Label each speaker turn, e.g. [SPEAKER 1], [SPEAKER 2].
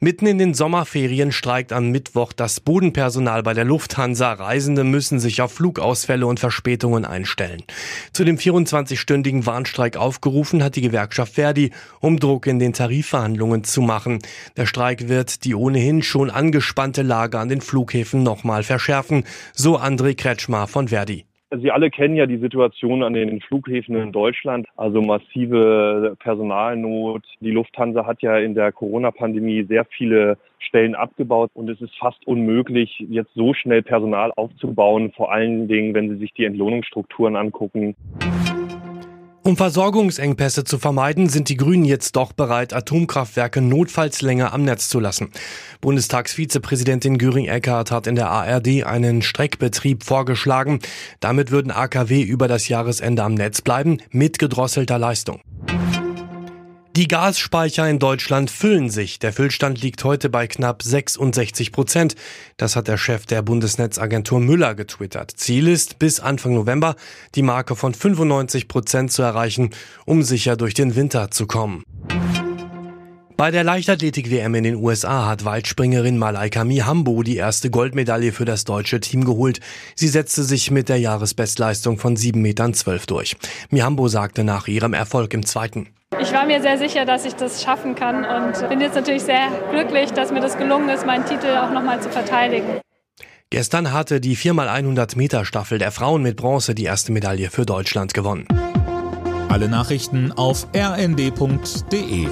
[SPEAKER 1] Mitten in den Sommerferien streikt am Mittwoch das Bodenpersonal bei der Lufthansa. Reisende müssen sich auf Flugausfälle und Verspätungen einstellen. Zu dem 24-stündigen Warnstreik aufgerufen hat die Gewerkschaft Verdi, um Druck in den Tarifverhandlungen zu machen. Der Streik wird die ohnehin schon angespannte Lage an den Flughäfen nochmal verschärfen, so André Kretschmar von Verdi.
[SPEAKER 2] Sie alle kennen ja die Situation an den Flughäfen in Deutschland, also massive Personalnot. Die Lufthansa hat ja in der Corona-Pandemie sehr viele Stellen abgebaut und es ist fast unmöglich, jetzt so schnell Personal aufzubauen, vor allen Dingen, wenn Sie sich die Entlohnungsstrukturen angucken.
[SPEAKER 1] Um Versorgungsengpässe zu vermeiden, sind die Grünen jetzt doch bereit, Atomkraftwerke notfalls länger am Netz zu lassen. Bundestagsvizepräsidentin Göring-Eckardt hat in der ARD einen Streckbetrieb vorgeschlagen. Damit würden AKW über das Jahresende am Netz bleiben, mit gedrosselter Leistung. Die Gasspeicher in Deutschland füllen sich. Der Füllstand liegt heute bei knapp 66 Prozent. Das hat der Chef der Bundesnetzagentur Müller getwittert. Ziel ist, bis Anfang November die Marke von 95 Prozent zu erreichen, um sicher durch den Winter zu kommen. Bei der Leichtathletik-WM in den USA hat Weitspringerin Malaika Mihambo die erste Goldmedaille für das deutsche Team geholt. Sie setzte sich mit der Jahresbestleistung von 7,12 Metern durch. Mihambo sagte nach ihrem Erfolg im zweiten.
[SPEAKER 3] Ich war mir sehr sicher, dass ich das schaffen kann und bin jetzt natürlich sehr glücklich, dass mir das gelungen ist, meinen Titel auch nochmal zu verteidigen.
[SPEAKER 1] Gestern hatte die 4x100 Meter Staffel der Frauen mit Bronze die erste Medaille für Deutschland gewonnen.
[SPEAKER 4] Alle Nachrichten auf rnd.de